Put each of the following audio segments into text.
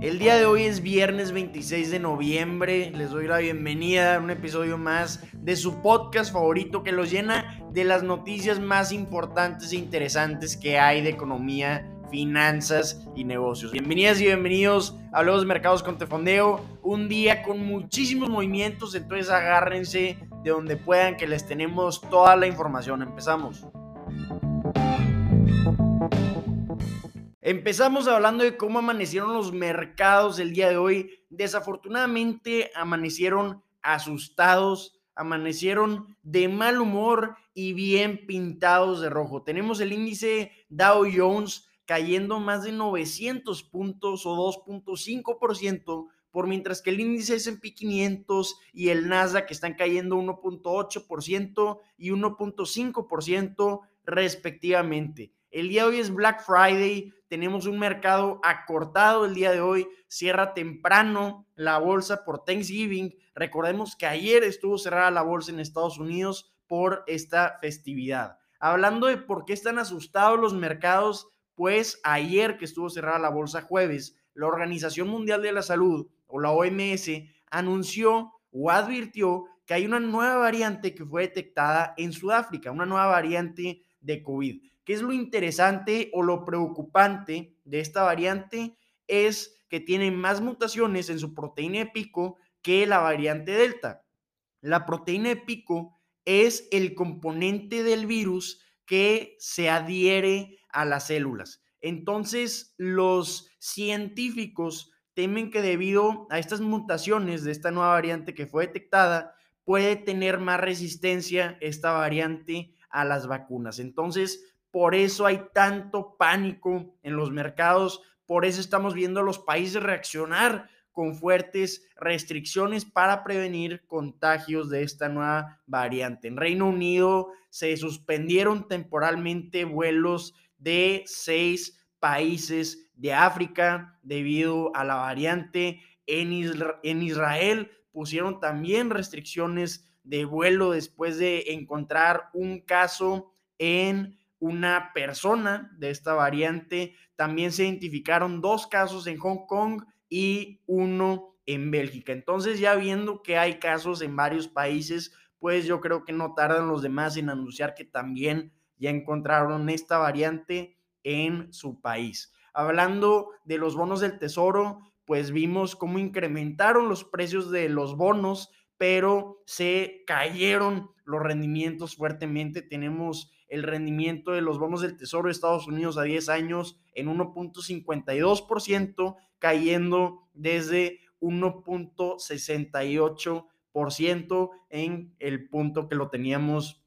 El día de hoy es viernes 26 de noviembre. Les doy la bienvenida a un episodio más de su podcast favorito que los llena de las noticias más importantes e interesantes que hay de economía, finanzas y negocios. Bienvenidas y bienvenidos a los mercados con Tefondeo. Un día con muchísimos movimientos, entonces agárrense de donde puedan que les tenemos toda la información. Empezamos. Empezamos hablando de cómo amanecieron los mercados el día de hoy. Desafortunadamente amanecieron asustados, amanecieron de mal humor y bien pintados de rojo. Tenemos el índice Dow Jones cayendo más de 900 puntos o 2.5%, por mientras que el índice S&P 500 y el Nasdaq están cayendo 1.8% y 1.5% respectivamente. El día de hoy es Black Friday, tenemos un mercado acortado el día de hoy, cierra temprano la bolsa por Thanksgiving. Recordemos que ayer estuvo cerrada la bolsa en Estados Unidos por esta festividad. Hablando de por qué están asustados los mercados, pues ayer que estuvo cerrada la bolsa jueves, la Organización Mundial de la Salud o la OMS anunció o advirtió que hay una nueva variante que fue detectada en Sudáfrica, una nueva variante de COVID. ¿Qué es lo interesante o lo preocupante de esta variante? Es que tiene más mutaciones en su proteína de pico que la variante Delta. La proteína de pico es el componente del virus que se adhiere a las células. Entonces, los científicos temen que debido a estas mutaciones de esta nueva variante que fue detectada, puede tener más resistencia esta variante a las vacunas. Entonces, por eso hay tanto pánico en los mercados, por eso estamos viendo a los países reaccionar con fuertes restricciones para prevenir contagios de esta nueva variante. En Reino Unido se suspendieron temporalmente vuelos de seis países de África debido a la variante. En, en Israel pusieron también restricciones de vuelo después de encontrar un caso en una persona de esta variante. También se identificaron dos casos en Hong Kong y uno en Bélgica. Entonces ya viendo que hay casos en varios países, pues yo creo que no tardan los demás en anunciar que también ya encontraron esta variante en su país. Hablando de los bonos del tesoro, pues vimos cómo incrementaron los precios de los bonos, pero se cayeron los rendimientos fuertemente. Tenemos el rendimiento de los bonos del Tesoro de Estados Unidos a 10 años en 1.52%, cayendo desde 1.68% en el punto que lo teníamos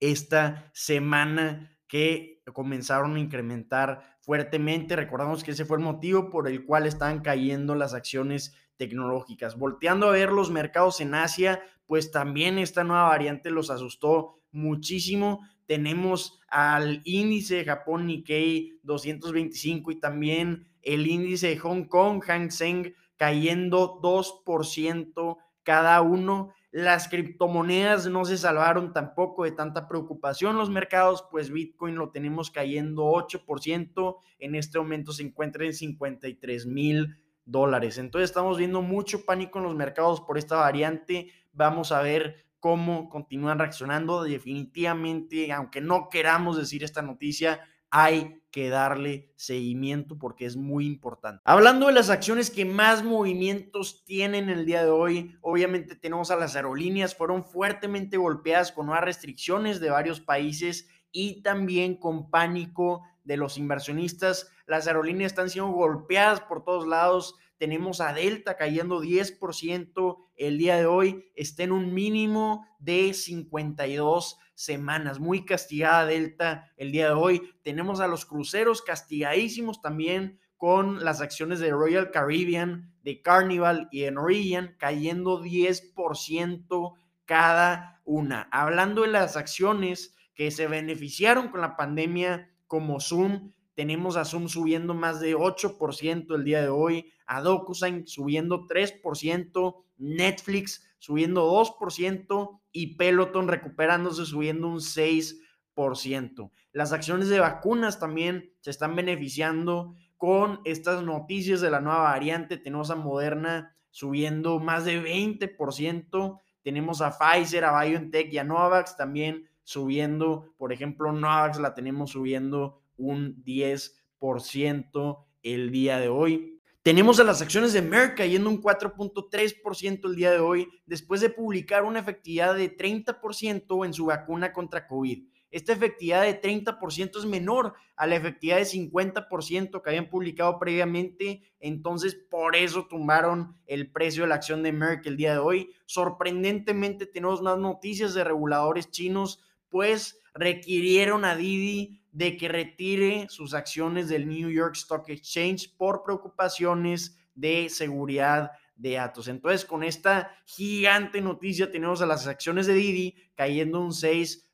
esta semana que comenzaron a incrementar fuertemente. Recordamos que ese fue el motivo por el cual están cayendo las acciones tecnológicas. Volteando a ver los mercados en Asia, pues también esta nueva variante los asustó muchísimo tenemos al índice de Japón Nikkei 225 y también el índice de Hong Kong Hang Seng cayendo 2% cada uno. Las criptomonedas no se salvaron tampoco de tanta preocupación los mercados, pues Bitcoin lo tenemos cayendo 8%, en este momento se encuentra en 53 mil dólares. Entonces estamos viendo mucho pánico en los mercados por esta variante. Vamos a ver cómo continúan reaccionando. Definitivamente, aunque no queramos decir esta noticia, hay que darle seguimiento porque es muy importante. Hablando de las acciones que más movimientos tienen el día de hoy, obviamente tenemos a las aerolíneas, fueron fuertemente golpeadas con nuevas restricciones de varios países y también con pánico de los inversionistas. Las aerolíneas están siendo golpeadas por todos lados tenemos a Delta cayendo 10% el día de hoy, está en un mínimo de 52 semanas. Muy castigada Delta el día de hoy. Tenemos a los cruceros castigadísimos también con las acciones de Royal Caribbean, de Carnival y de Norwegian cayendo 10% cada una. Hablando de las acciones que se beneficiaron con la pandemia como Zoom, tenemos a Zoom subiendo más de 8% el día de hoy, a DocuSign subiendo 3%, Netflix subiendo 2% y Peloton recuperándose subiendo un 6%. Las acciones de vacunas también se están beneficiando con estas noticias de la nueva variante. Tenemos a Moderna subiendo más de 20%. Tenemos a Pfizer, a BioNTech y a Novavax también subiendo. Por ejemplo, Novavax la tenemos subiendo un 10% el día de hoy. Tenemos a las acciones de Merck cayendo un 4.3% el día de hoy después de publicar una efectividad de 30% en su vacuna contra COVID. Esta efectividad de 30% es menor a la efectividad de 50% que habían publicado previamente. Entonces, por eso tumbaron el precio de la acción de Merck el día de hoy. Sorprendentemente, tenemos más noticias de reguladores chinos, pues requirieron a Didi de que retire sus acciones del New York Stock Exchange por preocupaciones de seguridad de datos. Entonces, con esta gigante noticia, tenemos a las acciones de Didi cayendo un 6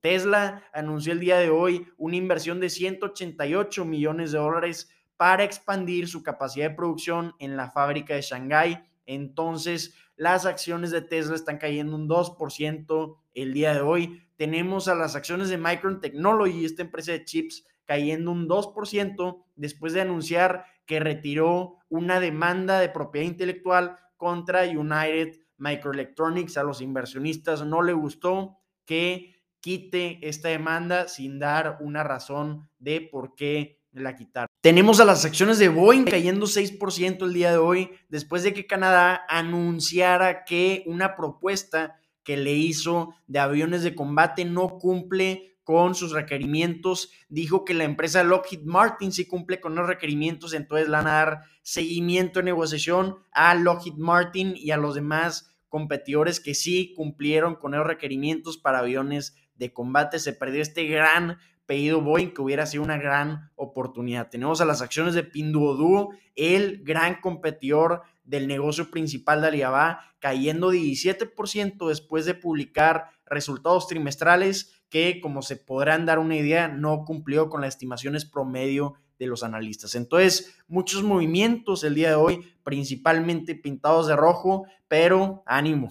Tesla anunció el día de hoy una inversión de 188 millones de dólares para expandir su capacidad de producción en la fábrica de Shanghái. Entonces, las acciones de Tesla están cayendo un 2% el día de hoy. Tenemos a las acciones de Micron Technology, esta empresa de chips, cayendo un 2% después de anunciar que retiró una demanda de propiedad intelectual contra United Microelectronics. A los inversionistas no le gustó que quite esta demanda sin dar una razón de por qué la quitar. Tenemos a las acciones de Boeing cayendo 6% el día de hoy después de que Canadá anunciara que una propuesta que le hizo de aviones de combate no cumple con sus requerimientos. Dijo que la empresa Lockheed Martin sí cumple con los requerimientos, entonces le van a dar seguimiento en negociación a Lockheed Martin y a los demás competidores que sí cumplieron con esos requerimientos para aviones de combate. Se perdió este gran pedido Boeing que hubiera sido una gran oportunidad. Tenemos a las acciones de Pinduoduo, el gran competidor del negocio principal de Alibaba, cayendo 17% después de publicar resultados trimestrales que, como se podrán dar una idea, no cumplió con las estimaciones promedio de los analistas. Entonces, muchos movimientos el día de hoy, principalmente pintados de rojo, pero ánimo.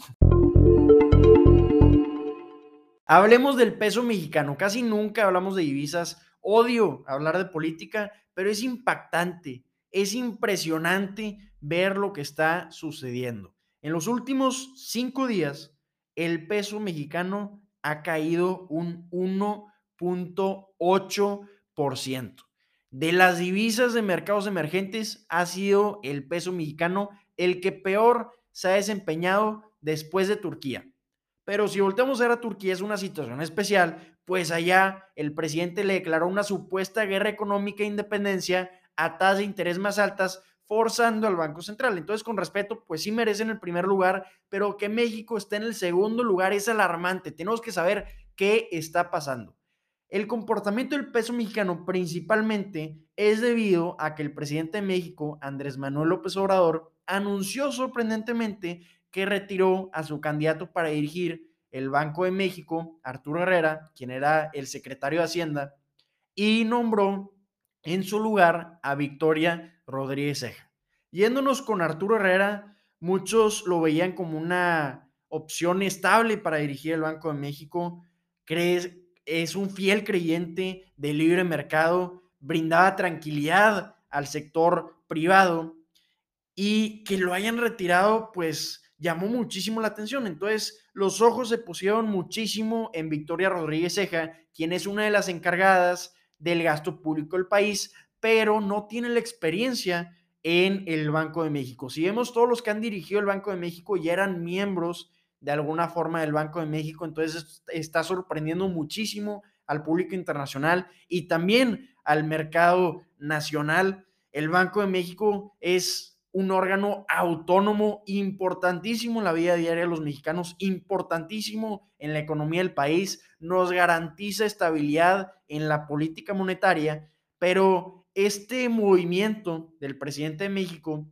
Hablemos del peso mexicano. Casi nunca hablamos de divisas. Odio hablar de política, pero es impactante, es impresionante ver lo que está sucediendo. En los últimos cinco días, el peso mexicano ha caído un 1.8%. De las divisas de mercados emergentes ha sido el peso mexicano el que peor se ha desempeñado después de Turquía. Pero si volteamos a ver a Turquía es una situación especial, pues allá el presidente le declaró una supuesta guerra económica e independencia a tasas de interés más altas, forzando al Banco Central. Entonces, con respeto, pues sí merecen el primer lugar, pero que México esté en el segundo lugar es alarmante. Tenemos que saber qué está pasando. El comportamiento del peso mexicano principalmente es debido a que el presidente de México, Andrés Manuel López Obrador, anunció sorprendentemente que retiró a su candidato para dirigir el Banco de México, Arturo Herrera, quien era el secretario de Hacienda, y nombró en su lugar a Victoria Rodríguez Ceja. Yéndonos con Arturo Herrera, muchos lo veían como una opción estable para dirigir el Banco de México. ¿Crees, es un fiel creyente del libre mercado, brindaba tranquilidad al sector privado y que lo hayan retirado, pues llamó muchísimo la atención. Entonces, los ojos se pusieron muchísimo en Victoria Rodríguez Ceja, quien es una de las encargadas del gasto público del país, pero no tiene la experiencia en el Banco de México. Si vemos todos los que han dirigido el Banco de México ya eran miembros de alguna forma del Banco de México, entonces está sorprendiendo muchísimo al público internacional y también al mercado nacional. El Banco de México es un órgano autónomo importantísimo en la vida diaria de los mexicanos, importantísimo en la economía del país, nos garantiza estabilidad en la política monetaria, pero este movimiento del presidente de México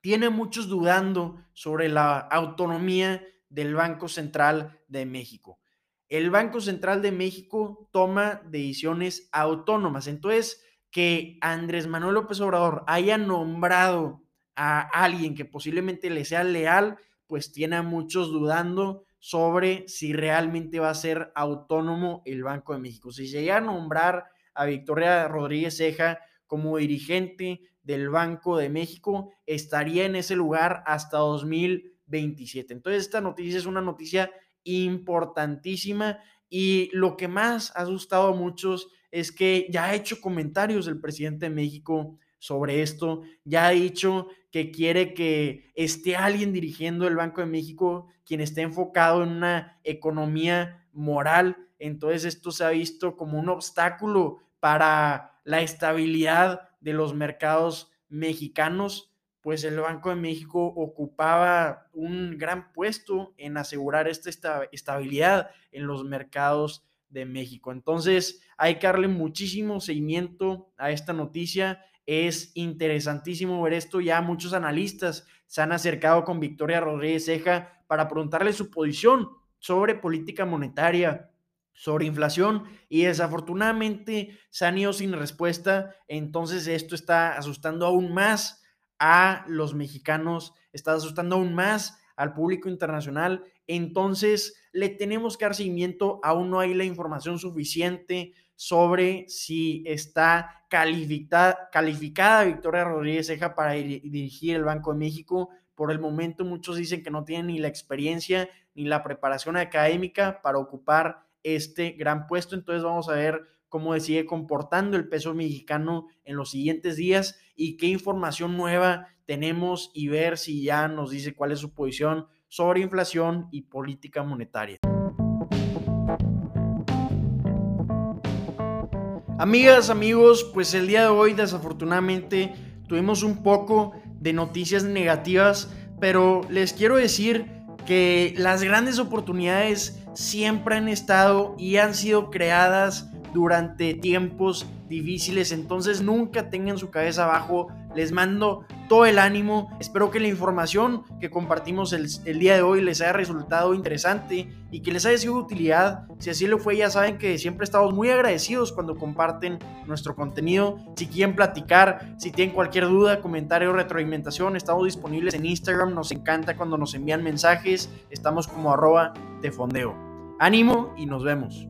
tiene muchos dudando sobre la autonomía del Banco Central de México. El Banco Central de México toma decisiones autónomas. Entonces, que Andrés Manuel López Obrador haya nombrado a alguien que posiblemente le sea leal, pues tiene a muchos dudando sobre si realmente va a ser autónomo el Banco de México. Si llega a nombrar a Victoria Rodríguez Ceja como dirigente del Banco de México, estaría en ese lugar hasta 2027. Entonces, esta noticia es una noticia importantísima y lo que más ha asustado a muchos es que ya ha hecho comentarios el presidente de México sobre esto, ya ha dicho que quiere que esté alguien dirigiendo el Banco de México, quien esté enfocado en una economía moral. Entonces esto se ha visto como un obstáculo para la estabilidad de los mercados mexicanos, pues el Banco de México ocupaba un gran puesto en asegurar esta estabilidad en los mercados de México. Entonces hay que darle muchísimo seguimiento a esta noticia es interesantísimo ver esto. Ya muchos analistas se han acercado con Victoria Rodríguez Ceja para preguntarle su posición sobre política monetaria, sobre inflación y desafortunadamente se han ido sin respuesta. Entonces esto está asustando aún más a los mexicanos, está asustando aún más al público internacional. Entonces le tenemos que dar seguimiento, aún no hay la información suficiente sobre si está calificada, Victoria Rodríguez Ceja para dirigir el Banco de México. Por el momento muchos dicen que no tienen ni la experiencia ni la preparación académica para ocupar este gran puesto. Entonces vamos a ver cómo sigue comportando el peso mexicano en los siguientes días y qué información nueva tenemos y ver si ya nos dice cuál es su posición sobre inflación y política monetaria. Amigas, amigos, pues el día de hoy desafortunadamente tuvimos un poco de noticias negativas, pero les quiero decir que las grandes oportunidades siempre han estado y han sido creadas durante tiempos difíciles, entonces nunca tengan su cabeza abajo, les mando todo el ánimo. Espero que la información que compartimos el, día de hoy les haya resultado interesante y que les haya sido de utilidad. Si así lo fue, ya saben que siempre estamos muy agradecidos cuando comparten nuestro contenido. Si quieren platicar, si tienen cualquier duda, comentario retroalimentación, estamos disponibles en Instagram. Nos encanta cuando nos envían mensajes. Estamos como arroba de fondeo. Ánimo y nos vemos.